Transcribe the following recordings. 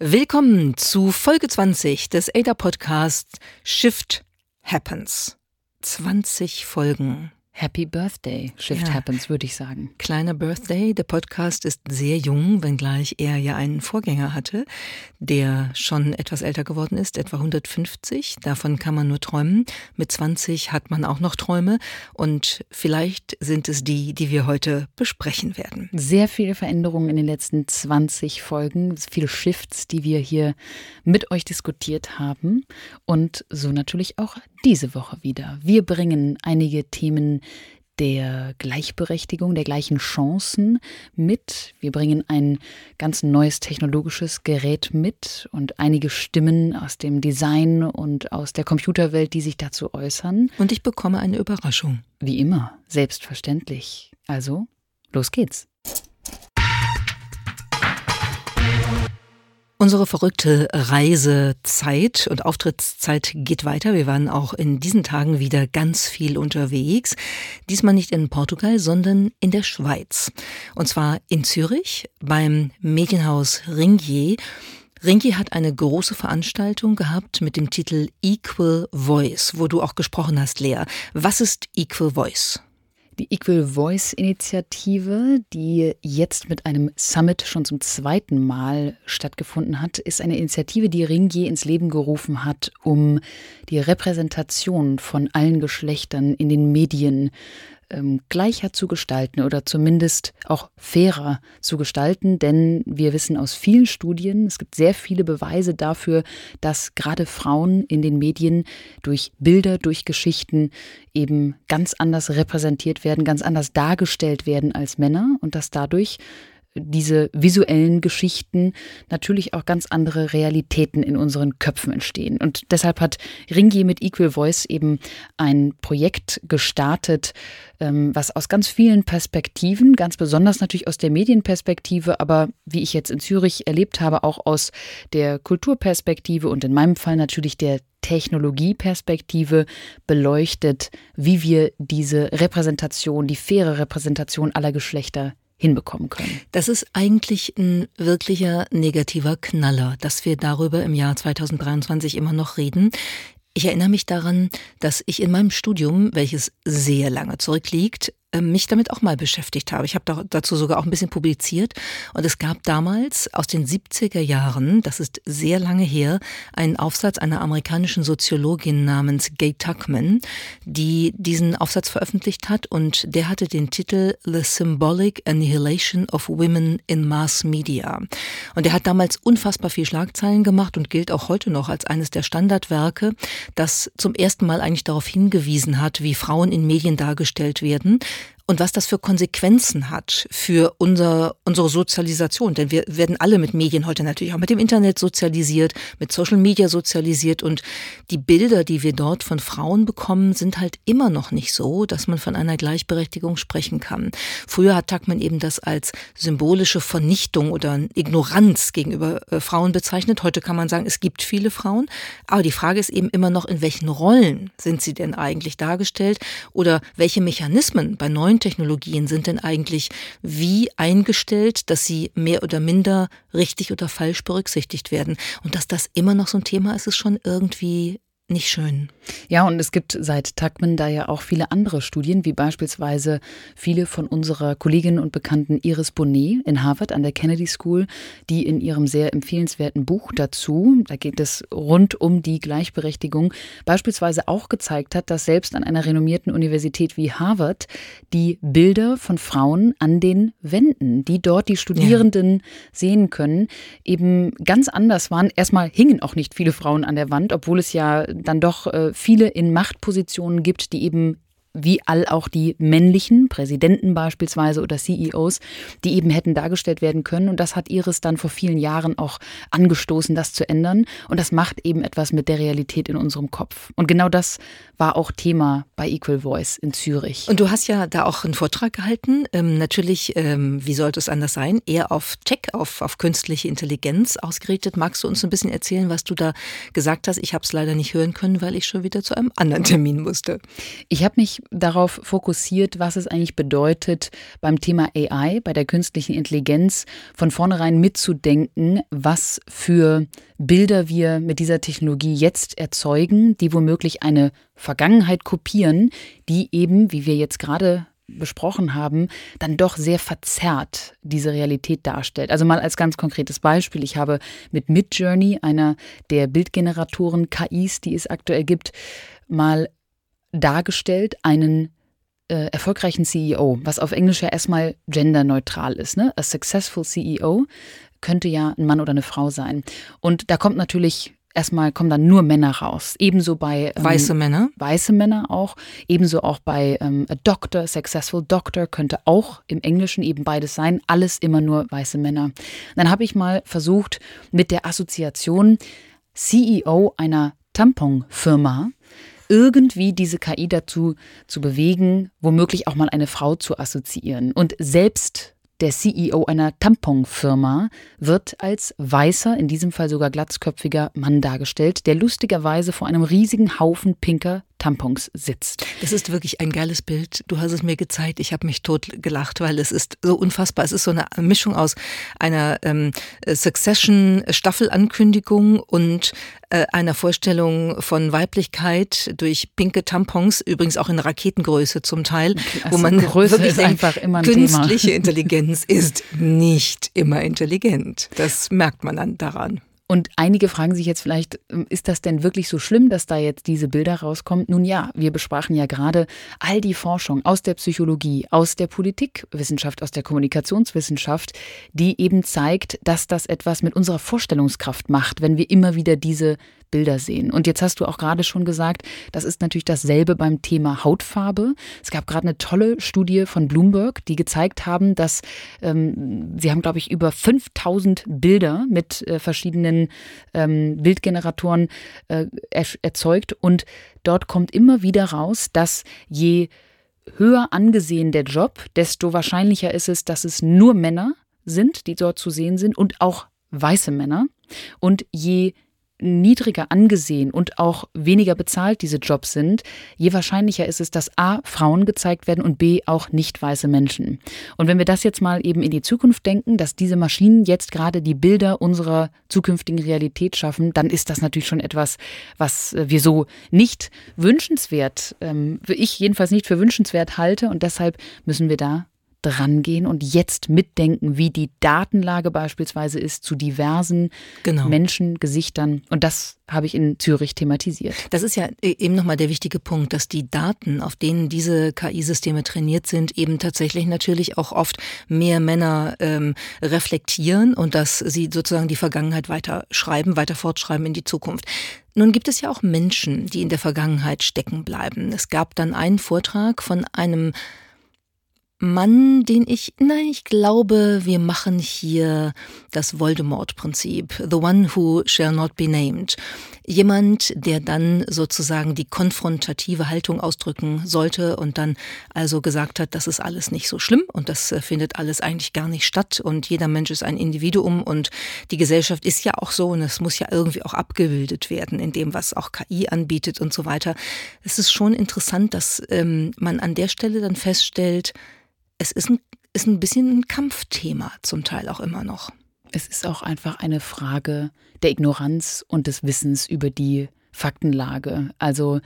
Willkommen zu Folge 20 des ADA Podcasts Shift Happens. 20 Folgen. Happy Birthday, Shift Ja. Happens, würde ich sagen. Kleiner Birthday. Der Podcast ist sehr jung, wenngleich er ja einen Vorgänger hatte, der schon etwas älter geworden ist, etwa 150. Davon kann man nur träumen. Mit 20 hat man auch noch Träume und vielleicht sind es die, die wir heute besprechen werden. Sehr viele Veränderungen in den letzten 20 Folgen, viele Shifts, die wir hier mit euch diskutiert haben. Und so natürlich auch diese Woche wieder. Wir bringen einige Themen der Gleichberechtigung, der gleichen Chancen mit. Wir bringen ein ganz neues technologisches Gerät mit und einige Stimmen aus dem Design und aus der Computerwelt, die sich dazu äußern. Und ich bekomme eine Überraschung. Wie immer, selbstverständlich. Also, los geht's. Unsere verrückte Reisezeit und Auftrittszeit geht weiter. Wir waren auch in diesen Tagen wieder ganz viel unterwegs. Diesmal nicht in Portugal, sondern in der Schweiz. Und zwar in Zürich beim Medienhaus Ringier. Ringier hat eine große Veranstaltung gehabt mit dem Titel Equal Voice, wo du auch gesprochen hast, Lea. Was ist Equal Voice? Die Equal Voice Initiative, die jetzt mit einem Summit schon zum zweiten Mal stattgefunden hat, ist eine Initiative, die Ringier ins Leben gerufen hat, um die Repräsentation von allen Geschlechtern in den Medien ähm, gleicher zu gestalten oder zumindest auch fairer zu gestalten, denn wir wissen aus vielen Studien, es gibt sehr viele Beweise dafür, dass gerade Frauen in den Medien durch Bilder, durch Geschichten eben ganz anders repräsentiert werden, ganz anders dargestellt werden als Männer und dass dadurch diese visuellen Geschichten natürlich auch ganz andere Realitäten in unseren Köpfen entstehen. Und deshalb hat Ringier mit Equal Voice eben ein Projekt gestartet, ähm, was aus ganz vielen Perspektiven, ganz besonders natürlich aus der Medienperspektive, aber wie ich jetzt in Zürich erlebt habe, auch aus der Kulturperspektive und in meinem Fall natürlich der Technologieperspektive beleuchtet, wie wir diese Repräsentation, die faire Repräsentation aller Geschlechter hinbekommen können. Das ist eigentlich ein wirklicher negativer Knaller, dass wir darüber im Jahr 2023 immer noch reden. Ich erinnere mich daran, dass ich in meinem Studium, welches sehr lange zurückliegt, mich damit auch mal beschäftigt habe. Ich habe dazu sogar auch ein bisschen publiziert. Und es gab damals aus den 70er Jahren, das ist sehr lange her, einen Aufsatz einer amerikanischen Soziologin namens Gay Tuckman, die diesen Aufsatz veröffentlicht hat. Und der hatte den Titel The Symbolic Annihilation of Women in Mass Media. Und er hat damals unfassbar viel Schlagzeilen gemacht und gilt auch heute noch als eines der Standardwerke, das zum ersten Mal eigentlich darauf hingewiesen hat, wie Frauen in Medien dargestellt werden und was das für Konsequenzen hat für unser, unsere Sozialisation. Denn wir werden alle mit Medien heute natürlich auch mit dem Internet sozialisiert, mit Social Media sozialisiert und die Bilder, die wir dort von Frauen bekommen, sind halt immer noch nicht so, dass man von einer Gleichberechtigung sprechen kann. Früher hat Tuckman eben das als symbolische Vernichtung oder Ignoranz gegenüber äh, Frauen bezeichnet. Heute kann man sagen, es gibt viele Frauen, aber die Frage ist eben immer noch, in welchen Rollen sind sie denn eigentlich dargestellt oder welche Mechanismen bei neuen Technologien sind denn eigentlich wie eingestellt, dass sie mehr oder minder richtig oder falsch berücksichtigt werden. Und dass das immer noch so ein Thema ist, ist schon irgendwie nicht schön. Ja, und es gibt seit Tuckman da ja auch viele andere Studien, wie beispielsweise viele von unserer Kollegin und Bekannten Iris Bonet in Harvard an der Kennedy School, die in ihrem sehr empfehlenswerten Buch dazu, da geht es rund um die Gleichberechtigung, beispielsweise auch gezeigt hat, dass selbst an einer renommierten Universität wie Harvard die Bilder von Frauen an den Wänden, die dort die Studierenden ja. sehen können, eben ganz anders waren. Erstmal hingen auch nicht viele Frauen an der Wand, obwohl es ja dann doch äh, viele in Machtpositionen gibt, die eben wie all auch die männlichen Präsidenten beispielsweise oder CEOs, die eben hätten dargestellt werden können. Und das hat Iris dann vor vielen Jahren auch angestoßen, das zu ändern. Und das macht eben etwas mit der Realität in unserem Kopf. Und genau das war auch Thema bei Equal Voice in Zürich. Und du hast ja da auch einen Vortrag gehalten. Ähm, natürlich, ähm, wie sollte es anders sein? Eher auf Tech, auf, auf künstliche Intelligenz ausgerichtet. Magst du uns ein bisschen erzählen, was du da gesagt hast? Ich habe es leider nicht hören können, weil ich schon wieder zu einem anderen Termin musste. Ich habe mich darauf fokussiert, was es eigentlich bedeutet, beim Thema AI, bei der künstlichen Intelligenz von vornherein mitzudenken, was für Bilder wir mit dieser Technologie jetzt erzeugen, die womöglich eine Vergangenheit kopieren, die eben, wie wir jetzt gerade besprochen haben, dann doch sehr verzerrt diese Realität darstellt. Also mal als ganz konkretes Beispiel, ich habe mit Midjourney, einer der Bildgeneratoren KIs, die es aktuell gibt, mal dargestellt einen äh, erfolgreichen CEO, was auf Englisch ja erstmal genderneutral ist. Ne? A successful CEO könnte ja ein Mann oder eine Frau sein. Und da kommt natürlich erstmal kommen dann nur Männer raus. Ebenso bei ähm, weiße Männer. Weiße Männer auch. Ebenso auch bei ähm, a Doctor, Successful Doctor könnte auch im Englischen eben beides sein. Alles immer nur weiße Männer. Dann habe ich mal versucht mit der Assoziation CEO einer Tamponfirma irgendwie diese KI dazu zu bewegen, womöglich auch mal eine Frau zu assoziieren. Und selbst der CEO einer Tamponfirma wird als weißer, in diesem Fall sogar glatzköpfiger Mann dargestellt, der lustigerweise vor einem riesigen Haufen pinker Tampons sitzt. Das ist wirklich ein geiles Bild. Du hast es mir gezeigt. Ich habe mich tot gelacht, weil es ist so unfassbar. Es ist so eine Mischung aus einer ähm, Succession-Staffelankündigung und äh, einer Vorstellung von Weiblichkeit durch pinke Tampons, übrigens auch in Raketengröße zum Teil, also wo man Größe wirklich ist denkt, einfach immer ein künstliche Thema. Intelligenz ist nicht immer intelligent. Das merkt man dann daran. Und einige fragen sich jetzt vielleicht, ähm, ist das denn wirklich so schlimm, dass da jetzt diese Bilder rauskommen? Nun ja, wir besprachen ja gerade all die Forschung aus der Psychologie, aus der Politikwissenschaft, aus der Kommunikationswissenschaft, die eben zeigt, dass das etwas mit unserer Vorstellungskraft macht, wenn wir immer wieder diese Bilder sehen. Und jetzt hast du auch gerade schon gesagt, das ist natürlich dasselbe beim Thema Hautfarbe. Es gab gerade eine tolle Studie von Bloomberg, die gezeigt haben, dass ähm, sie haben, glaube ich, über 5000 Bilder mit äh, verschiedenen ähm, Bildgeneratoren äh, er erzeugt. Und dort kommt immer wieder raus, dass je höher angesehen der Job, desto wahrscheinlicher ist es, dass es nur Männer sind, die dort zu sehen sind und auch weiße Männer. Und je niedriger angesehen und auch weniger bezahlt diese Jobs sind, je wahrscheinlicher ist es, dass A, Frauen gezeigt werden und B, auch nicht weiße Menschen. Und wenn wir das jetzt mal eben in die Zukunft denken, dass diese Maschinen jetzt gerade die Bilder unserer zukünftigen Realität schaffen, dann ist das natürlich schon etwas, was wir so nicht wünschenswert, ähm, ich jedenfalls nicht für wünschenswert halte und deshalb müssen wir da drangehen und jetzt mitdenken, wie die Datenlage beispielsweise ist zu diversen genau. Menschen, Gesichtern. Und das habe ich in Zürich thematisiert. Das ist ja e-, eben nochmal der wichtige Punkt, dass die Daten, auf denen diese KI-Systeme trainiert sind, eben tatsächlich natürlich auch oft mehr Männer ähm, reflektieren und dass sie sozusagen die Vergangenheit weiter schreiben, weiter fortschreiben in die Zukunft. Nun gibt es ja auch Menschen, die in der Vergangenheit stecken bleiben. Es gab dann einen Vortrag von einem Mann, den ich, nein, ich glaube, wir machen hier das Voldemort-Prinzip. The one who shall not be named. Jemand, der dann sozusagen die konfrontative Haltung ausdrücken sollte und dann also gesagt hat, das ist alles nicht so schlimm und das äh, findet alles eigentlich gar nicht statt und jeder Mensch ist ein Individuum und die Gesellschaft ist ja auch so und es muss ja irgendwie auch abgebildet werden in dem, was auch KI anbietet und so weiter. Es ist schon interessant, dass ähm, man an der Stelle dann feststellt, es ist ein, ist ein bisschen ein Kampfthema zum Teil auch immer noch. Es ist auch einfach eine Frage der Ignoranz und des Wissens über die Faktenlage. Also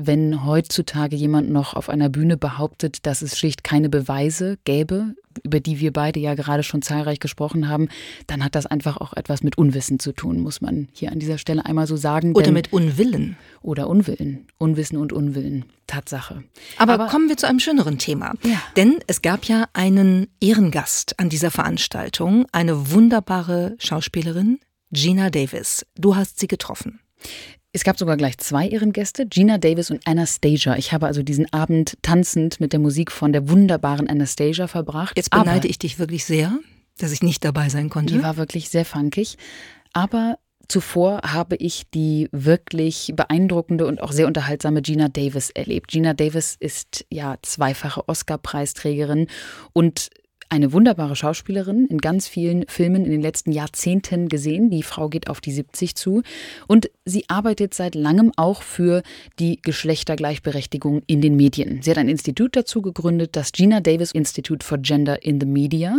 wenn heutzutage jemand noch auf einer Bühne behauptet, dass es schlicht keine Beweise gäbe, über die wir beide ja gerade schon zahlreich gesprochen haben, dann hat das einfach auch etwas mit Unwissen zu tun, muss man hier an dieser Stelle einmal so sagen. Oder mit Unwillen. Oder Unwillen. Unwissen und Unwillen. Tatsache. Aber, Aber kommen wir zu einem schöneren Thema. Ja. Denn es gab ja einen Ehrengast an dieser Veranstaltung, eine wunderbare Schauspielerin, Gina Davis. Du hast sie getroffen. Es gab sogar gleich zwei Ehrengäste, Gina Davis und Anastasia. Ich habe also diesen Abend tanzend mit der Musik von der wunderbaren Anastasia verbracht. Jetzt beneide Aber ich dich wirklich sehr, dass ich nicht dabei sein konnte. Die war wirklich sehr funkig. Aber Zuvor habe ich die wirklich beeindruckende und auch sehr unterhaltsame Gina Davis erlebt. Gina Davis ist ja zweifache Oscar-Preisträgerin und eine wunderbare Schauspielerin, in ganz vielen Filmen in den letzten Jahrzehnten gesehen. Die Frau geht auf die 70 zu und sie arbeitet seit langem auch für die Geschlechtergleichberechtigung in den Medien. Sie hat ein Institut dazu gegründet, das Gina Davis Institute for Gender in the Media.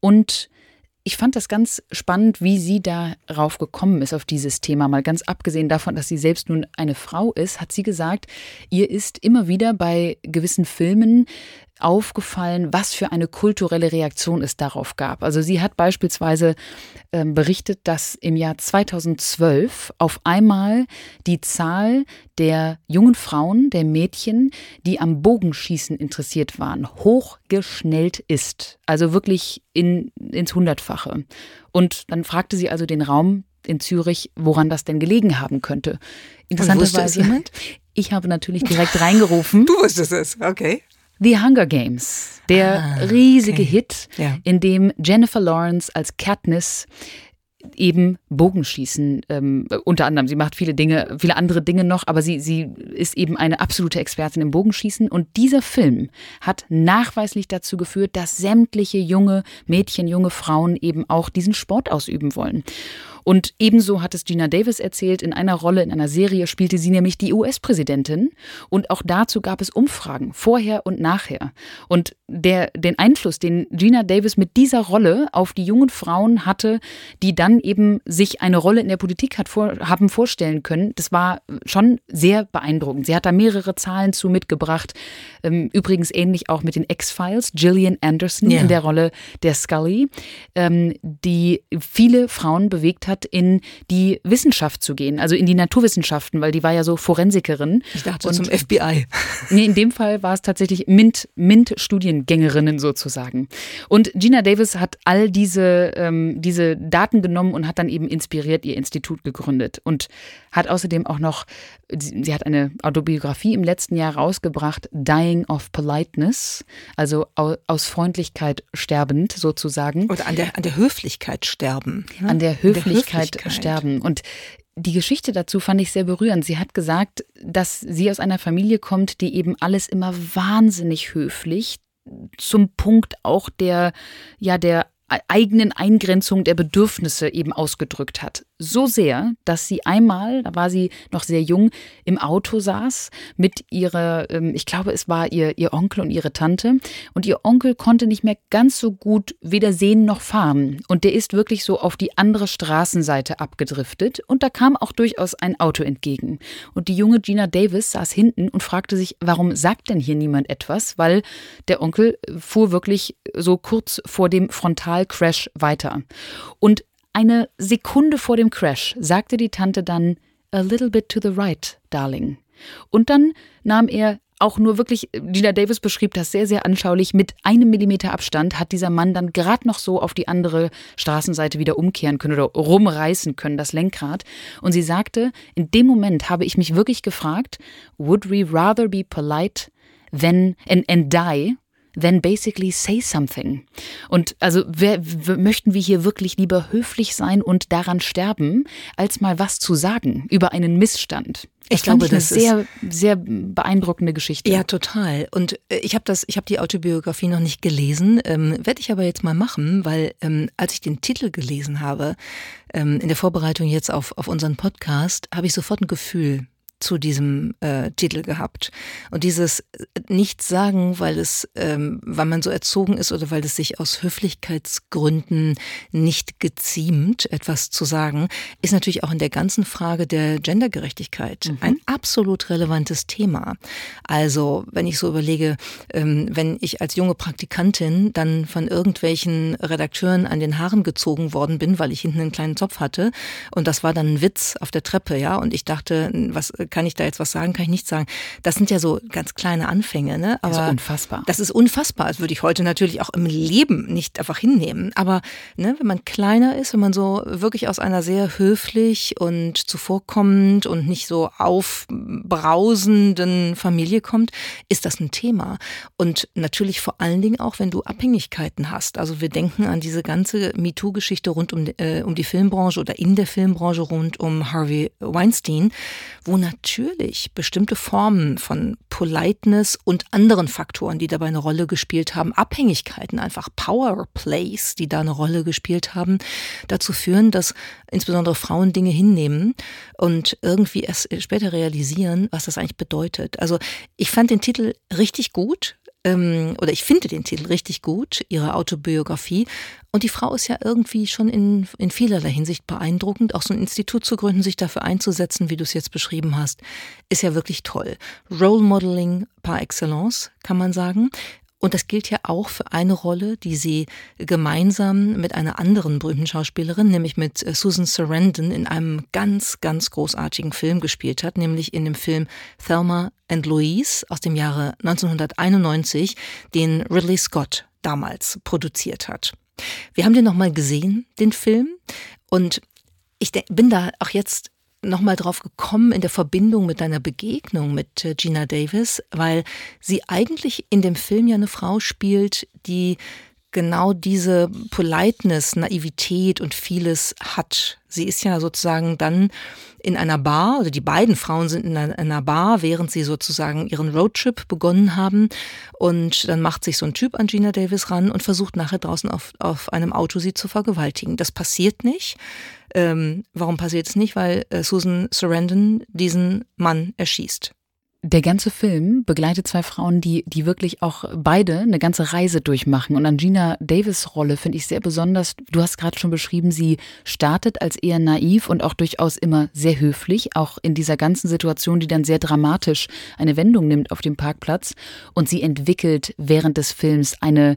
Und ich fand das ganz spannend, wie sie darauf gekommen ist, auf dieses Thema. Mal ganz abgesehen davon, dass sie selbst nun eine Frau ist, hat sie gesagt, ihr ist immer wieder bei gewissen Filmen aufgefallen, was für eine kulturelle Reaktion es darauf gab. Also sie hat beispielsweise äh, berichtet, dass im Jahr 2012 auf einmal die Zahl der jungen Frauen, der Mädchen, die am Bogenschießen interessiert waren, hochgeschnellt ist. Also wirklich in, ins Hundertfache. Und dann fragte sie also den Raum in Zürich, woran das denn gelegen haben könnte. Interessanterweise? Ich habe natürlich direkt reingerufen. Du wusstest es, okay. The Hunger Games, der ah, riesige okay. Hit, ja. in dem Jennifer Lawrence als Katniss eben Bogenschießen ähm, unter anderem. Sie macht viele Dinge, viele andere Dinge noch, aber sie, sie ist eben eine absolute Expertin im Bogenschießen. Und dieser Film hat nachweislich dazu geführt, dass sämtliche junge Mädchen, junge Frauen eben auch diesen Sport ausüben wollen. Und ebenso hat es Gina Davis erzählt, in einer Rolle, in einer Serie spielte sie nämlich die US-Präsidentin. Und auch dazu gab es Umfragen, vorher und nachher. Und der, den Einfluss, den Gina Davis mit dieser Rolle auf die jungen Frauen hatte, die dann eben sich eine Rolle in der Politik hat vor, haben vorstellen können, das war schon sehr beeindruckend. Sie hat da mehrere Zahlen zu mitgebracht. Ähm, übrigens ähnlich auch mit den X-Files, Gillian Anderson ja. in der Rolle der Scully, ähm, die viele Frauen bewegt hat, hat, in die Wissenschaft zu gehen, also in die Naturwissenschaften, weil die war ja so Forensikerin. Ich dachte und, zum FBI. Nee, in dem Fall war es tatsächlich MINT, MINT-Studiengängerinnen sozusagen. Und Gina Davis hat all diese, ähm, diese Daten genommen und hat dann eben inspiriert ihr Institut gegründet und hat außerdem auch noch, sie hat eine Autobiografie im letzten Jahr rausgebracht, Dying of Politeness, also aus Freundlichkeit sterbend sozusagen. Oder an der, an der Höflichkeit sterben. Ja? An der Höflichkeit Höflichkeit sterben. Und die Geschichte dazu fand ich sehr berührend. Sie hat gesagt, dass sie aus einer Familie kommt, die eben alles immer wahnsinnig höflich zum Punkt auch der, ja, der eigenen Eingrenzung der Bedürfnisse eben ausgedrückt hat. So sehr, dass sie einmal, da war sie noch sehr jung, im Auto saß mit ihrer, ähm, ich glaube, es war ihr, ihr Onkel und ihre Tante. Und ihr Onkel konnte nicht mehr ganz so gut weder sehen noch fahren. Und der ist wirklich so auf die andere Straßenseite abgedriftet. Und da kam auch durchaus ein Auto entgegen. Und die junge Gina Davis saß hinten und fragte sich, warum sagt denn hier niemand etwas? Weil der Onkel fuhr wirklich so kurz vor dem Frontal Crash weiter. Und eine Sekunde vor dem Crash sagte die Tante dann A little bit to the right, darling. Und dann nahm er auch nur wirklich, Gina Davis beschrieb das sehr, sehr anschaulich, mit einem Millimeter Abstand hat dieser Mann dann gerade noch so auf die andere Straßenseite wieder umkehren können oder rumreißen können, das Lenkrad. Und sie sagte, in dem Moment habe ich mich wirklich gefragt, would we rather be polite than and, and die then basically say something. Und also wer, möchten wir hier wirklich lieber höflich sein und daran sterben, als mal was zu sagen über einen Missstand? Ich, glaube, ich das ist eine sehr, sehr beeindruckende Geschichte. Ja, total. Und äh, ich habe das, ich habe die Autobiografie noch nicht gelesen, ähm, werde ich aber jetzt mal machen, weil ähm, als ich den Titel gelesen habe ähm, in der Vorbereitung jetzt auf auf unseren Podcast, habe ich sofort ein Gefühl zu diesem äh, Titel gehabt. Und dieses äh, Nichts sagen, weil es, ähm, weil man so erzogen ist oder weil es sich aus Höflichkeitsgründen nicht geziemt, etwas zu sagen, ist natürlich auch in der ganzen Frage der Gendergerechtigkeit mhm. ein absolut relevantes Thema. Also, wenn ich so überlege, ähm, wenn ich als junge Praktikantin dann von irgendwelchen Redakteuren an den Haaren gezogen worden bin, weil ich hinten einen kleinen Zopf hatte, und das war dann ein Witz auf der Treppe, ja, und ich dachte, was kann ich da jetzt was sagen, kann ich nichts sagen. Das sind ja so ganz kleine Anfänge, ne? Aber also unfassbar. Das ist unfassbar. Das würde ich heute natürlich auch im Leben nicht einfach hinnehmen. Aber ne, wenn man kleiner ist, wenn man so wirklich aus einer sehr höflich und zuvorkommend und nicht so aufbrausenden Familie kommt, ist das ein Thema. Und natürlich vor allen Dingen auch, wenn du Abhängigkeiten hast. Also wir denken an diese ganze MeToo-Geschichte rund um, äh, um die Filmbranche oder in der Filmbranche rund um Harvey Weinstein, wo natürlich natürlich bestimmte Formen von Politeness und anderen Faktoren, die dabei eine Rolle gespielt haben, Abhängigkeiten, einfach Powerplays, die da eine Rolle gespielt haben, dazu führen, dass insbesondere Frauen Dinge hinnehmen und irgendwie erst später realisieren, was das eigentlich bedeutet. Also ich fand den Titel richtig gut ähm, oder ich finde den Titel richtig gut, ihre Autobiografie. Und die Frau ist ja irgendwie schon in, in vielerlei Hinsicht beeindruckend. Auch so ein Institut zu gründen, sich dafür einzusetzen, wie du es jetzt beschrieben hast, ist ja wirklich toll. Role Modeling par excellence, kann man sagen. Und das gilt ja auch für eine Rolle, die sie gemeinsam mit einer anderen berühmten Schauspielerin, nämlich mit äh, Susan Sarandon, in einem ganz, ganz großartigen Film gespielt hat, nämlich in dem Film Thelma and Louise aus dem Jahre 1991, den Ridley Scott damals produziert hat. Wir haben den nochmal gesehen, den Film, und ich bin da auch jetzt nochmal drauf gekommen in der Verbindung mit deiner Begegnung mit äh, Gina Davis, weil sie eigentlich in dem Film ja eine Frau spielt, die genau diese Politeness, Naivität und vieles hat. Sie ist ja sozusagen dann in einer Bar, oder die beiden Frauen sind in einer Bar, während sie sozusagen ihren Roadtrip begonnen haben. Und dann macht sich so ein Typ an Gina Davis ran und versucht nachher draußen auf, auf einem Auto sie zu vergewaltigen. Das passiert nicht. Ähm, warum passiert es nicht? Weil äh, Susan Sarandon diesen Mann erschießt. Der ganze Film begleitet zwei Frauen, die, die wirklich auch beide eine ganze Reise durchmachen. Und an Gina Davis Rolle finde ich sehr besonders. Du hast gerade schon beschrieben, sie startet als eher naiv und auch durchaus immer sehr höflich, auch in dieser ganzen Situation, die dann sehr dramatisch eine Wendung nimmt auf dem Parkplatz. Und sie entwickelt während des Films eine,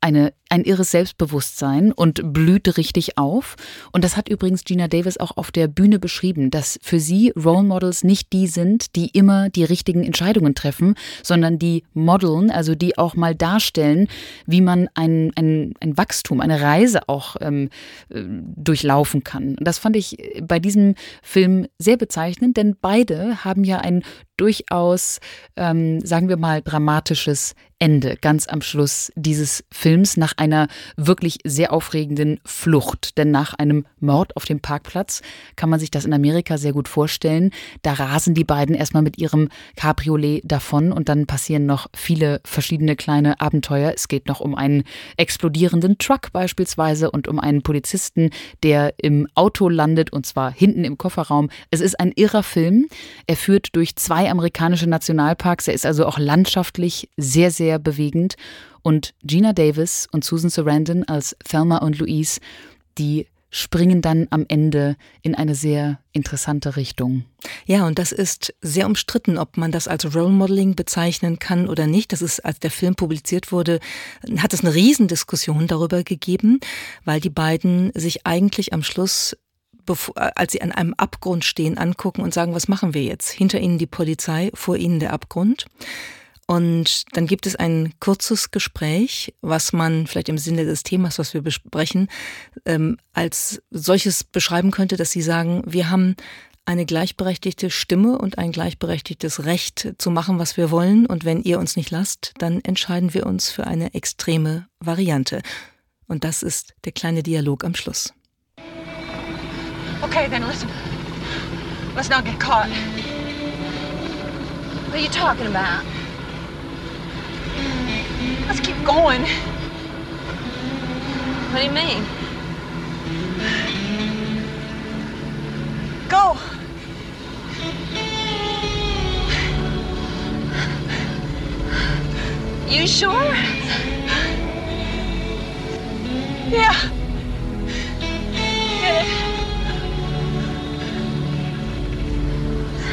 eine, ein irres Selbstbewusstsein und blüht richtig auf. Und das hat übrigens Gina Davis auch auf der Bühne beschrieben, dass für sie Role Models nicht die sind, die immer die richtigen Entscheidungen treffen, sondern die modeln, also die auch mal darstellen, wie man ein, ein, ein Wachstum, eine Reise auch ähm, äh, durchlaufen kann. Und das fand ich bei diesem Film sehr bezeichnend, denn beide haben ja ein durchaus, ähm, sagen wir mal, dramatisches Ende ganz am Schluss dieses Films nach einer wirklich sehr aufregenden Flucht. Denn nach einem Mord auf dem Parkplatz kann man sich das in Amerika sehr gut vorstellen. Da rasen die beiden erstmal mit ihrem Cabriolet davon und dann passieren noch viele verschiedene kleine Abenteuer. Es geht noch um einen explodierenden Truck beispielsweise und um einen Polizisten, der im Auto landet und zwar hinten im Kofferraum. Es ist ein irrer Film. Er führt durch zwei amerikanische Nationalparks. Er ist also auch landschaftlich sehr, sehr bewegend. Und Gina Davis und Susan Sarandon als Thelma und Louise, die springen dann am Ende in eine sehr interessante Richtung. Ja, und das ist sehr umstritten, ob man das als Role Modeling bezeichnen kann oder nicht. Das ist, als der Film publiziert wurde, hat es eine Riesendiskussion darüber gegeben, weil die beiden sich eigentlich am Schluss als sie an einem Abgrund stehen, angucken und sagen, was machen wir jetzt? Hinter ihnen die Polizei, vor ihnen der Abgrund. Und dann gibt es ein kurzes Gespräch, was man vielleicht im Sinne des Themas, was wir besprechen, ähm, als solches beschreiben könnte, dass sie sagen, wir haben eine gleichberechtigte Stimme und ein gleichberechtigtes Recht zu machen, was wir wollen. Und wenn ihr uns nicht lasst, dann entscheiden wir uns für eine extreme Variante. Und das ist der kleine Dialog am Schluss. Okay, then listen. Let's not get caught. What are you talking about? Let's keep going. What do you mean? Go. You sure? Yeah.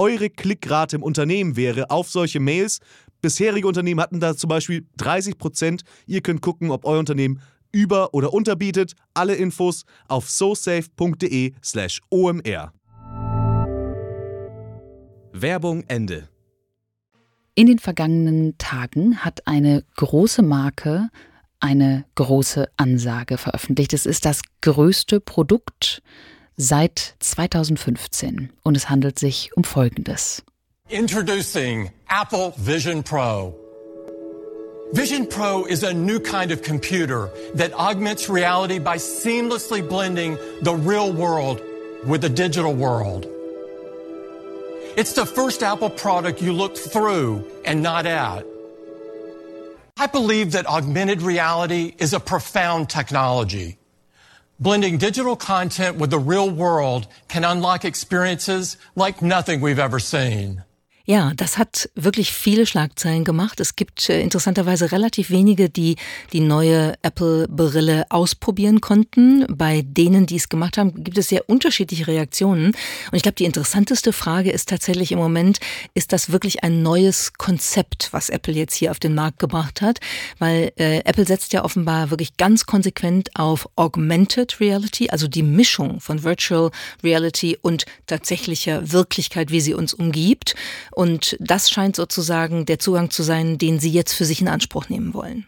eure Klickrate im Unternehmen wäre auf solche Mails. Bisherige Unternehmen hatten da zum Beispiel 30 Prozent. Ihr könnt gucken, ob euer Unternehmen über- oder unterbietet. Alle Infos auf sosafe.de/slash omr. Werbung Ende. In den vergangenen Tagen hat eine große Marke eine große Ansage veröffentlicht. Es ist das größte Produkt seit 2015 und es handelt sich um Folgendes. Introducing Apple Vision Pro. Vision Pro is a new kind of computer that augments reality by seamlessly blending the real world with the digital world. It's the first Apple product you look through and not at. I believe that augmented reality is a profound technology. Blending digital content with the real world can unlock experiences like nothing we've ever seen. Ja, das hat wirklich viele Schlagzeilen gemacht. Es gibt äh, interessanterweise relativ wenige, die die neue Apple-Brille ausprobieren konnten. Bei denen, die es gemacht haben, gibt es sehr unterschiedliche Reaktionen. Und ich glaube, die interessanteste Frage ist tatsächlich im Moment, ist das wirklich ein neues Konzept, was Apple jetzt hier auf den Markt gebracht hat? Weil äh, Apple setzt ja offenbar wirklich ganz konsequent auf Augmented Reality, also die Mischung von Virtual Reality und tatsächlicher Wirklichkeit, wie sie uns umgibt. Das scheint sozusagen der Zugang zu sein, den Sie jetzt für sich in Anspruch nehmen wollen.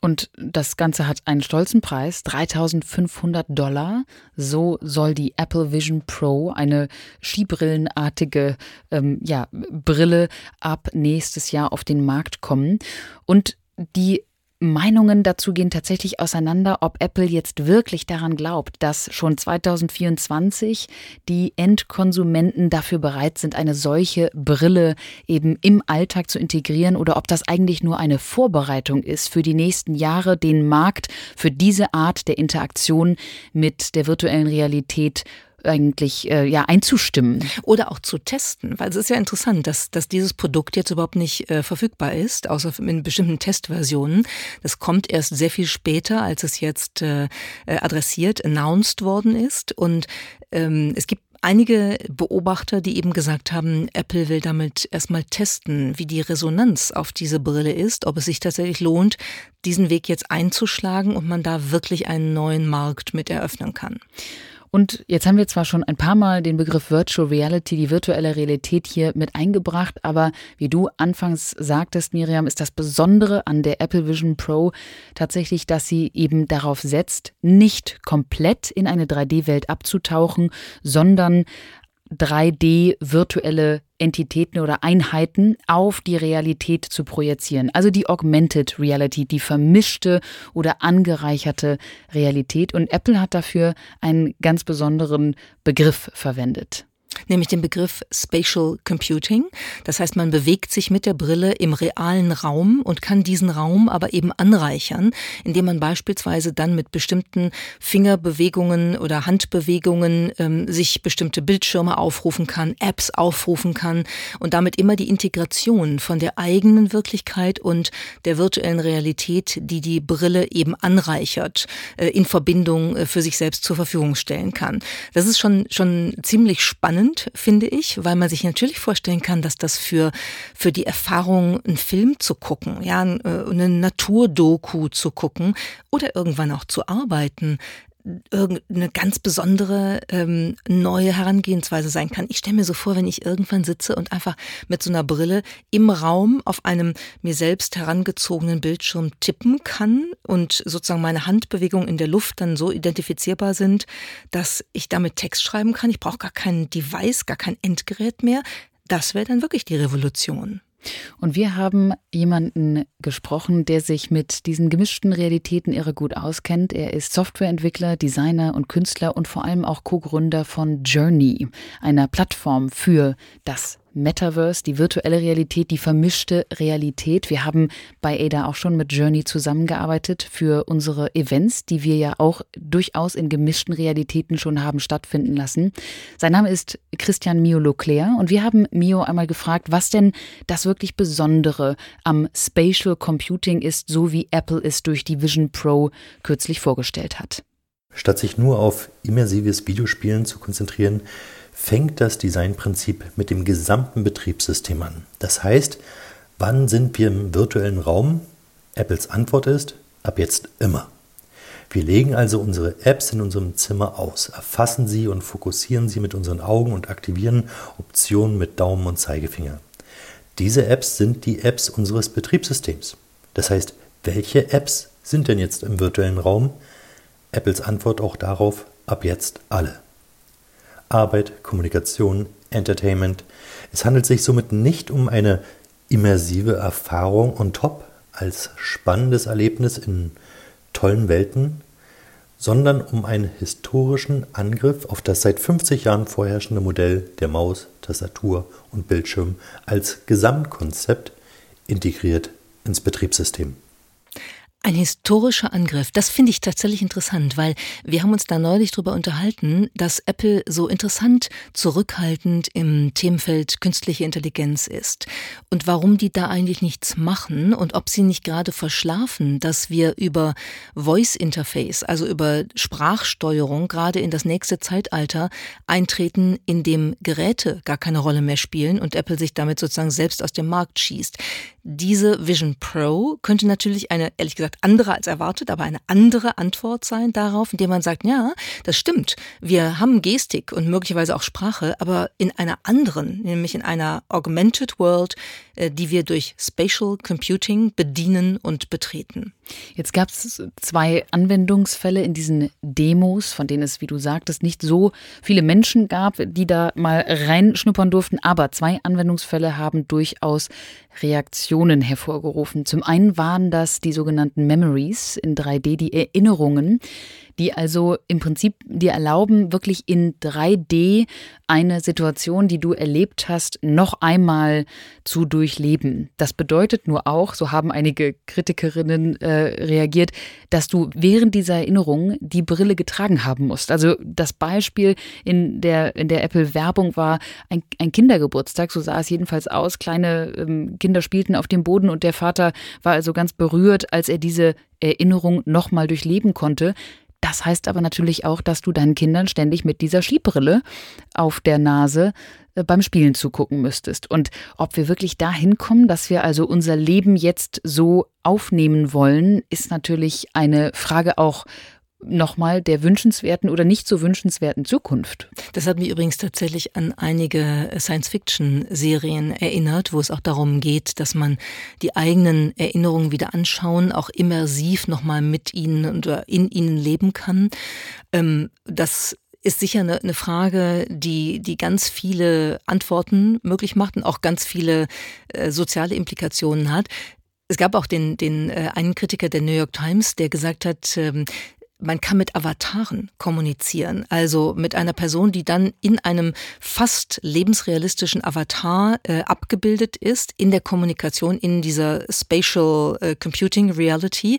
Und das Ganze hat einen stolzen Preis, 3500 Dollar. So soll die Apple Vision Pro, eine skibrillenartige ähm, ja, Brille, ab nächstes Jahr auf den Markt kommen. Und die Meinungen dazu gehen tatsächlich auseinander, ob Apple jetzt wirklich daran glaubt, dass schon 2024 die Endkonsumenten dafür bereit sind, eine solche Brille eben im Alltag zu integrieren oder ob das eigentlich nur eine Vorbereitung ist für die nächsten Jahre, den Markt für diese Art der Interaktion mit der virtuellen Realität eigentlich äh, ja einzustimmen. Oder auch zu testen, weil es ist ja interessant, dass, dass dieses Produkt jetzt überhaupt nicht äh, verfügbar ist, außer in bestimmten Testversionen. Das kommt erst sehr viel später, als es jetzt äh, äh adressiert, announced worden ist. Und ähm, es gibt einige Beobachter, die eben gesagt haben, Apple will damit erstmal testen, wie die Resonanz auf diese Brille ist, ob es sich tatsächlich lohnt, diesen Weg jetzt einzuschlagen und man da wirklich einen neuen Markt mit eröffnen kann. Und jetzt haben wir zwar schon ein paar Mal den Begriff Virtual Reality, die virtuelle Realität hier mit eingebracht, aber wie du anfangs sagtest, Miriam, ist das Besondere an der Apple Vision Pro tatsächlich, dass sie eben darauf setzt, nicht komplett in eine 3D-Welt abzutauchen, sondern 3D virtuelle Entitäten oder Einheiten auf die Realität zu projizieren. Also die Augmented Reality, die vermischte oder angereicherte Realität. Und Apple hat dafür einen ganz besonderen Begriff verwendet nämlich den Begriff Spatial Computing. Das heißt, man bewegt sich mit der Brille im realen Raum und kann diesen Raum aber eben anreichern, indem man beispielsweise dann mit bestimmten Fingerbewegungen oder Handbewegungen ähm, sich bestimmte Bildschirme aufrufen kann, Apps aufrufen kann und damit immer die Integration von der eigenen Wirklichkeit und der virtuellen Realität, die die Brille eben anreichert, äh, in Verbindung äh, für sich selbst zur Verfügung stellen kann. Das ist schon, schon ziemlich spannend spannend, finde ich, weil man sich natürlich vorstellen kann, dass das für, für die Erfahrung, einen Film zu gucken, ja, äh, eine Naturdoku zu gucken oder irgendwann auch zu arbeiten, irgendeine ganz besondere ähm, neue Herangehensweise sein kann. Ich stelle mir so vor, wenn ich irgendwann sitze und einfach mit so einer Brille im Raum auf einem mir selbst herangezogenen Bildschirm tippen kann und sozusagen meine Handbewegungen in der Luft dann so identifizierbar sind, dass ich damit Text schreiben kann. Ich brauche gar kein Device, gar kein Endgerät mehr. Das wäre dann wirklich die Revolution. Und wir haben jemanden gesprochen, der sich mit diesen gemischten Realitäten irre gut auskennt. Er ist Softwareentwickler, Designer und Künstler und vor allem auch Co-Gründer von Journey, einer Plattform für das Metaverse, die virtuelle Realität, die vermischte Realität. Wir haben bei Ada auch schon mit Journey zusammengearbeitet für unsere Events, die wir ja auch durchaus in gemischten Realitäten schon haben stattfinden lassen. Sein Name ist Christian Mio Leclerc und wir haben Mio einmal gefragt, was denn das wirklich Besondere am Spatial Computing ist, so wie Apple es durch die Vision Pro kürzlich vorgestellt hat. Statt sich nur auf immersives Videospielen zu konzentrieren, fängt das Designprinzip mit dem gesamten Betriebssystem an. Das heißt, wann sind wir im virtuellen Raum? Apples Antwort ist, ab jetzt immer. Wir legen also unsere Apps in unserem Zimmer aus, erfassen sie und fokussieren sie mit unseren Augen und aktivieren Optionen mit Daumen und Zeigefinger. Diese Apps sind die Apps unseres Betriebssystems. Das heißt, welche Apps sind denn jetzt im virtuellen Raum? Apples Antwort auch darauf, ab jetzt alle. Arbeit, Kommunikation, Entertainment. Es handelt sich somit nicht um eine immersive Erfahrung on top als spannendes Erlebnis in tollen Welten, sondern um einen historischen Angriff auf das seit 50 Jahren vorherrschende Modell der Maus, Tastatur und Bildschirm als Gesamtkonzept integriert ins Betriebssystem. Ein historischer Angriff, das finde ich tatsächlich interessant, weil wir haben uns da neulich darüber unterhalten, dass Apple so interessant zurückhaltend im Themenfeld künstliche Intelligenz ist und warum die da eigentlich nichts machen und ob sie nicht gerade verschlafen, dass wir über Voice Interface, also über Sprachsteuerung gerade in das nächste Zeitalter eintreten, in dem Geräte gar keine Rolle mehr spielen und Apple sich damit sozusagen selbst aus dem Markt schießt. Diese Vision Pro könnte natürlich eine, ehrlich gesagt, andere als erwartet, aber eine andere Antwort sein darauf, indem man sagt, ja, das stimmt, wir haben Gestik und möglicherweise auch Sprache, aber in einer anderen, nämlich in einer Augmented World, äh, die wir durch Spatial Computing bedienen und betreten. Jetzt gab es zwei Anwendungsfälle in diesen Demos, von denen es, wie du sagtest, nicht so viele Menschen gab, die da mal reinschnuppern durften. Aber zwei Anwendungsfälle haben durchaus Reaktionen hervorgerufen. Zum einen waren das die sogenannten Memories in 3D, die Erinnerungen, die also im Prinzip dir erlauben, wirklich in 3D eine Situation, die du erlebt hast, noch einmal zu durchleben. Das bedeutet nur auch, so haben einige Kritikerinnen äh, reagiert, dass du während dieser Erinnerung die Brille getragen haben musst. Also das Beispiel in der, in der Apple-Werbung war ein, ein Kindergeburtstag, so sah es jedenfalls aus. Kleine ähm, Kinder spielten auf dem Boden und der Vater war also ganz berührt, als er diese Erinnerung nochmal durchleben konnte. Das heißt aber natürlich auch, dass du deinen Kindern ständig mit dieser Skibrille auf der Nase äh, beim Spielen zugucken müsstest. Und ob wir wirklich dahin kommen, dass wir also unser Leben jetzt so aufnehmen wollen, ist natürlich eine Frage auch nochmal der wünschenswerten oder nicht so wünschenswerten Zukunft. Das hat mich übrigens tatsächlich an einige Science-Fiction-Serien erinnert, wo es auch darum geht, dass man die eigenen Erinnerungen wieder anschauen, auch immersiv nochmal mit ihnen oder in ihnen leben kann. Ähm, das ist sicher eine, eine Frage, die, die ganz viele Antworten möglich macht und auch ganz viele äh, soziale Implikationen hat. Es gab auch den, den äh, einen Kritiker der New York Times, der gesagt hat, ähm, man kann mit Avataren kommunizieren, also mit einer Person, die dann in einem fast lebensrealistischen Avatar äh, abgebildet ist, in der Kommunikation, in dieser Spatial äh, Computing Reality.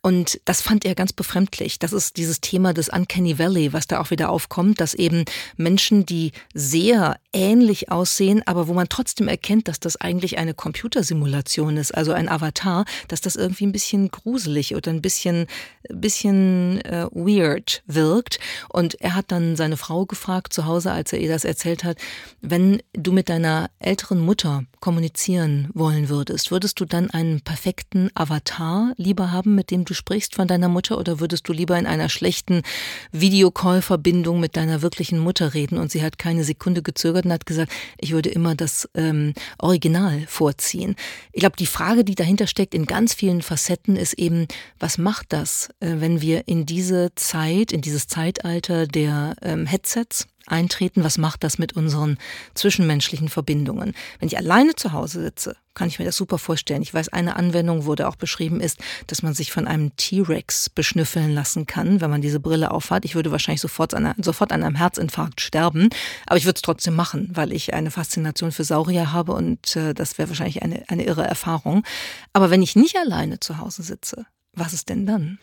Und das fand er ganz befremdlich. Das ist dieses Thema des Uncanny Valley, was da auch wieder aufkommt, dass eben Menschen, die sehr ähnlich aussehen, aber wo man trotzdem erkennt, dass das eigentlich eine Computersimulation ist, also ein Avatar, dass das irgendwie ein bisschen gruselig oder ein bisschen, bisschen äh, weird wirkt. Und er hat dann seine Frau gefragt zu Hause, als er ihr das erzählt hat, wenn du mit deiner älteren Mutter kommunizieren wollen würdest, würdest du dann einen perfekten Avatar lieber haben, mit dem du sprichst von deiner Mutter, oder würdest du lieber in einer schlechten Videocall-Verbindung mit deiner wirklichen Mutter reden? Und sie hat keine Sekunde gezögert und hat gesagt, ich würde immer das ähm, Original vorziehen. Ich glaube, die Frage, die dahinter steckt in ganz vielen Facetten, ist eben, was macht das, äh, wenn wir in diese Zeit, in dieses Zeitalter der ähm, Headsets, eintreten, was macht das mit unseren zwischenmenschlichen Verbindungen. Wenn ich alleine zu Hause sitze, kann ich mir das super vorstellen. Ich weiß, eine Anwendung, da auch beschrieben ist, dass man sich von einem T-Rex beschnüffeln lassen kann, wenn man diese Brille aufhat. Ich würde wahrscheinlich sofort an, sofort an einem Herzinfarkt sterben, aber ich würde es trotzdem machen, weil ich eine Faszination für Saurier habe und äh, das wäre wahrscheinlich eine, eine irre Erfahrung. Aber wenn ich nicht alleine zu Hause sitze, was ist denn dann?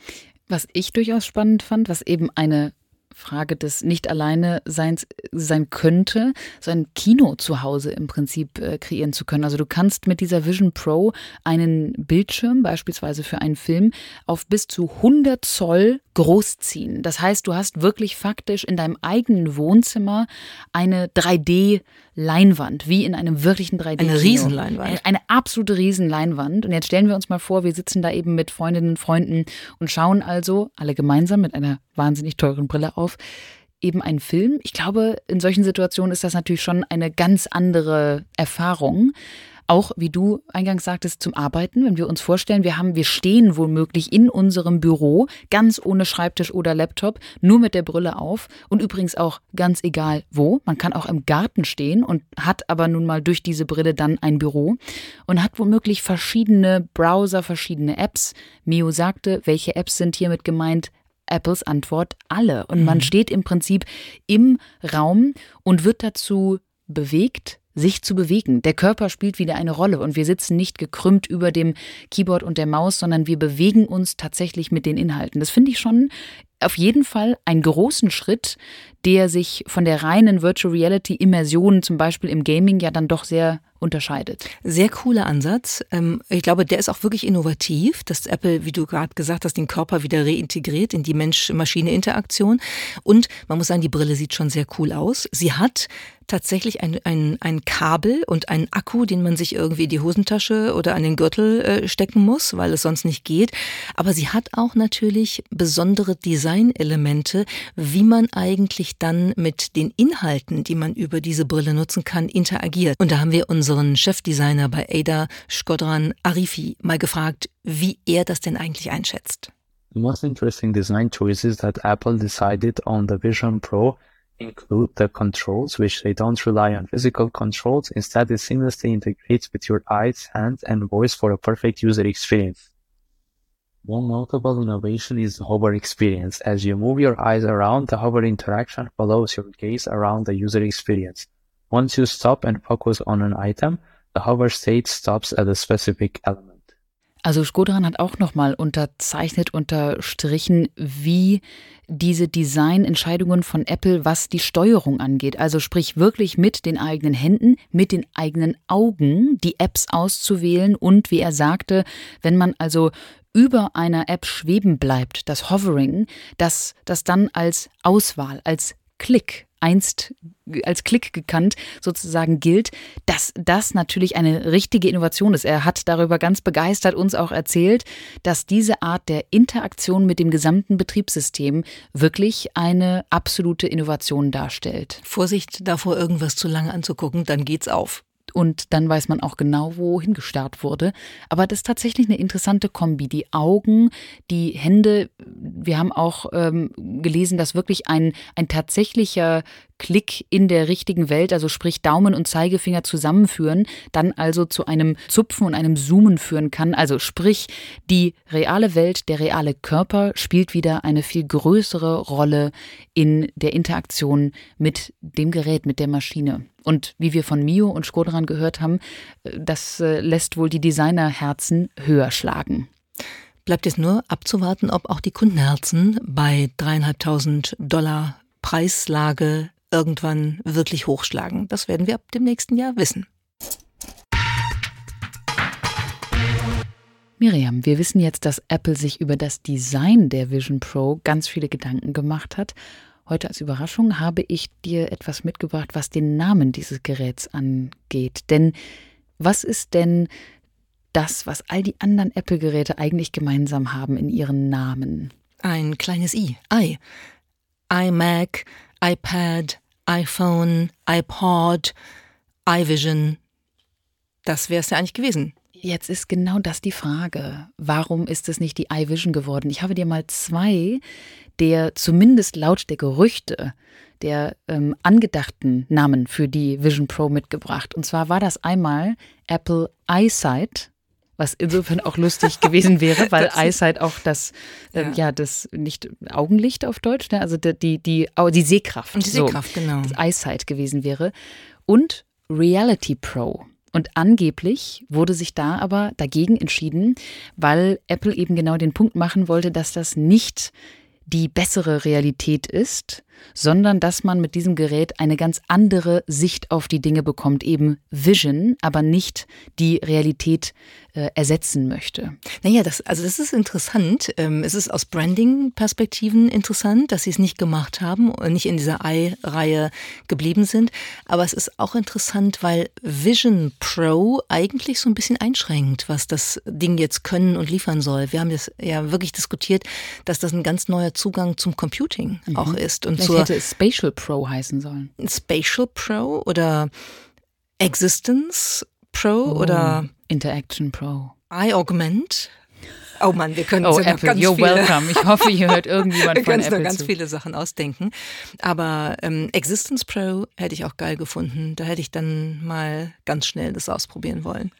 Was ich durchaus spannend fand, was eben eine Frage des nicht alleine Seins sein könnte, so ein Kino zu Hause im Prinzip äh, kreieren zu können. Also du kannst mit dieser Vision Pro einen Bildschirm beispielsweise für einen Film auf bis zu 100 Zoll großziehen. Das heißt, du hast wirklich faktisch in deinem eigenen Wohnzimmer eine 3D Leinwand, wie in einem wirklichen 3D. Eine Riesenleinwand. Eine, eine absolute Riesenleinwand. Und jetzt stellen wir uns mal vor, wir sitzen da eben mit Freundinnen und Freunden und schauen also alle gemeinsam mit einer wahnsinnig teuren Brille auf eben einen Film. Ich glaube, in solchen Situationen ist das natürlich schon eine ganz andere Erfahrung auch, wie du eingangs sagtest, zum Arbeiten. Wenn wir uns vorstellen, wir haben, wir stehen womöglich in unserem Büro, ganz ohne Schreibtisch oder Laptop, nur mit der Brille auf und übrigens auch ganz egal wo. Man kann auch im Garten stehen und hat aber nun mal durch diese Brille dann ein Büro und hat womöglich verschiedene Browser, verschiedene Apps. Mio sagte, welche Apps sind hiermit gemeint? Apples Antwort alle. Und man mhm. steht im Prinzip im Raum und wird dazu bewegt, sich zu bewegen. Der Körper spielt wieder eine Rolle und wir sitzen nicht gekrümmt über dem Keyboard und der Maus, sondern wir bewegen uns tatsächlich mit den Inhalten. Das finde ich schon auf jeden Fall einen großen Schritt, der sich von der reinen Virtual Reality Immersion zum Beispiel im Gaming ja dann doch sehr unterscheidet. Sehr cooler Ansatz. Ähm, ich glaube, der ist auch wirklich innovativ, dass Apple, wie du gerade gesagt hast, den Körper wieder reintegriert in die Mensch-Maschine-Interaktion. Und man muss sagen, die Brille sieht schon sehr cool aus. Sie hat tatsächlich ein, ein, ein Kabel und einen Akku, den man sich irgendwie in die Hosentasche oder an den Gürtel äh, stecken muss, weil es sonst nicht geht. Aber sie hat auch natürlich besondere Designelemente, wie man eigentlich dann mit den Inhalten, die man über diese Brille nutzen kann, interagiert. Und da haben wir unsere unseren Chefdesigner bei Ada, Skodran Arifi, mal gefragt, wie er das denn eigentlich einschätzt. The most interesting design choices that Apple decided on the Vision Pro include the controls, which they don't rely on physical controls. Instead, it seamlessly integrates with your eyes, hands, and voice for a perfect user experience. One notable innovation is hover experience. As you move your eyes around, the hover interaction follows your gaze around the user experience. Once you stop and focus on an item, the hover state stops at a specific element. Also Skodran hat auch nochmal unterzeichnet, unterstrichen, wie diese Designentscheidungen von Apple, was die Steuerung angeht. Also sprich wirklich mit den eigenen Händen, mit den eigenen Augen die Apps auszuwählen und wie er sagte, wenn man also über einer App schweben bleibt, das Hovering, dass das dann als Auswahl, als Klick einst als Klick gekannt sozusagen gilt, dass das natürlich eine richtige Innovation ist. Er hat darüber ganz begeistert uns auch erzählt, dass diese Art der Interaktion mit dem gesamten Betriebssystem wirklich eine absolute Innovation darstellt. Vorsicht davor, irgendwas zu lange anzugucken, dann geht's auf und dann weiß man auch genau, wohin gestarrt wurde. Aber das ist tatsächlich eine interessante Kombi. Die Augen, die Hände. Wir haben auch ähm, gelesen, dass wirklich ein, ein tatsächlicher Klick in der richtigen Welt, also sprich Daumen und Zeigefinger zusammenführen, dann also zu einem Zupfen und einem Zoomen führen kann. Also sprich, die reale Welt, der reale Körper spielt wieder eine viel größere Rolle in der Interaktion mit dem Gerät, mit der Maschine. Und wie wir von Mio und Skodran gehört haben, äh, das äh, lässt wohl die Designerherzen höher schlagen. Bleibt jetzt nur abzuwarten, ob auch die Kundenherzen bei dreieinhalbtausend Dollar Preislage irgendwann wirklich hochschlagen. Das werden wir ab dem nächsten Jahr wissen. Miriam, wir wissen jetzt, dass Apple sich über das Design der Vision Pro ganz viele Gedanken gemacht hat. Heute als Überraschung habe ich dir etwas mitgebracht, was den Namen dieses Geräts angeht. Denn Was ist denn das, was all die anderen Apple-Geräte eigentlich gemeinsam haben in ihren Namen? Ein kleines i, i. iMac, iPad, iPhone, iPod, iVision. Das wäre es ja eigentlich gewesen. Jetzt ist genau das die Frage. Warum ist es nicht die iVision geworden? Ich habe dir mal zwei der zumindest laut der Gerüchte der ähm, angedachten Namen für die Vision Pro mitgebracht. Und zwar war das einmal Apple EyeSight, was insofern auch lustig gewesen wäre, weil EyeSight auch das, äh, ja. ja. das nicht Augenlicht auf Deutsch, ne? also die, die, die, die Sehkraft. Und die Sehkraft, so, genau. Das EyeSight gewesen wäre. Und Reality Pro. Und angeblich wurde sich da aber dagegen entschieden, weil Apple eben genau den Punkt machen wollte, dass das nicht die bessere Realität ist, sondern dass man mit diesem Gerät eine ganz andere Sicht auf die Dinge bekommt, eben Vision, aber nicht die Realität äh, ersetzen möchte. Naja, das, also das ist interessant. Ähm, es ist aus Branding-Perspektiven interessant, dass sie es nicht gemacht haben und nicht in dieser Ei-Reihe geblieben sind. Aber es ist auch interessant, weil Vision Pro eigentlich so ein bisschen einschränkt, was das Ding jetzt können und liefern soll. Wir haben das ja wirklich diskutiert, dass das ein ganz neuer Zugang zum Computing mhm. auch ist. Und zur hätte es Spatial Pro heißen sollen. Spatial Pro oder Existence Pro oh, oder Interaction Pro. iAugment. Oh Mann, wir können oh, Apple, ganz you're viele, welcome. Ich hoffe, ihr hört irgendjemand von Apple noch ganz zu. viele Sachen ausdenken. Aber ähm, Existence Pro hätte ich auch geil gefunden. Da hätte ich dann mal ganz schnell das ausprobieren wollen.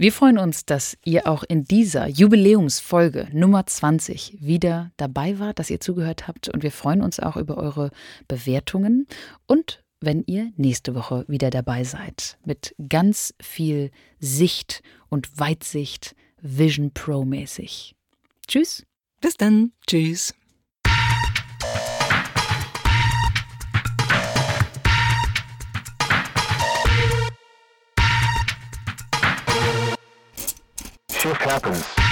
Wir freuen uns, dass ihr auch in dieser Jubiläumsfolge Nummer 20 wieder dabei wart, dass ihr zugehört habt. Und wir freuen uns auch über eure Bewertungen und wenn ihr nächste Woche wieder dabei seid mit ganz viel Sicht und Weitsicht Vision Pro mäßig. Tschüss. Bis dann. Tschüss. Shift happens.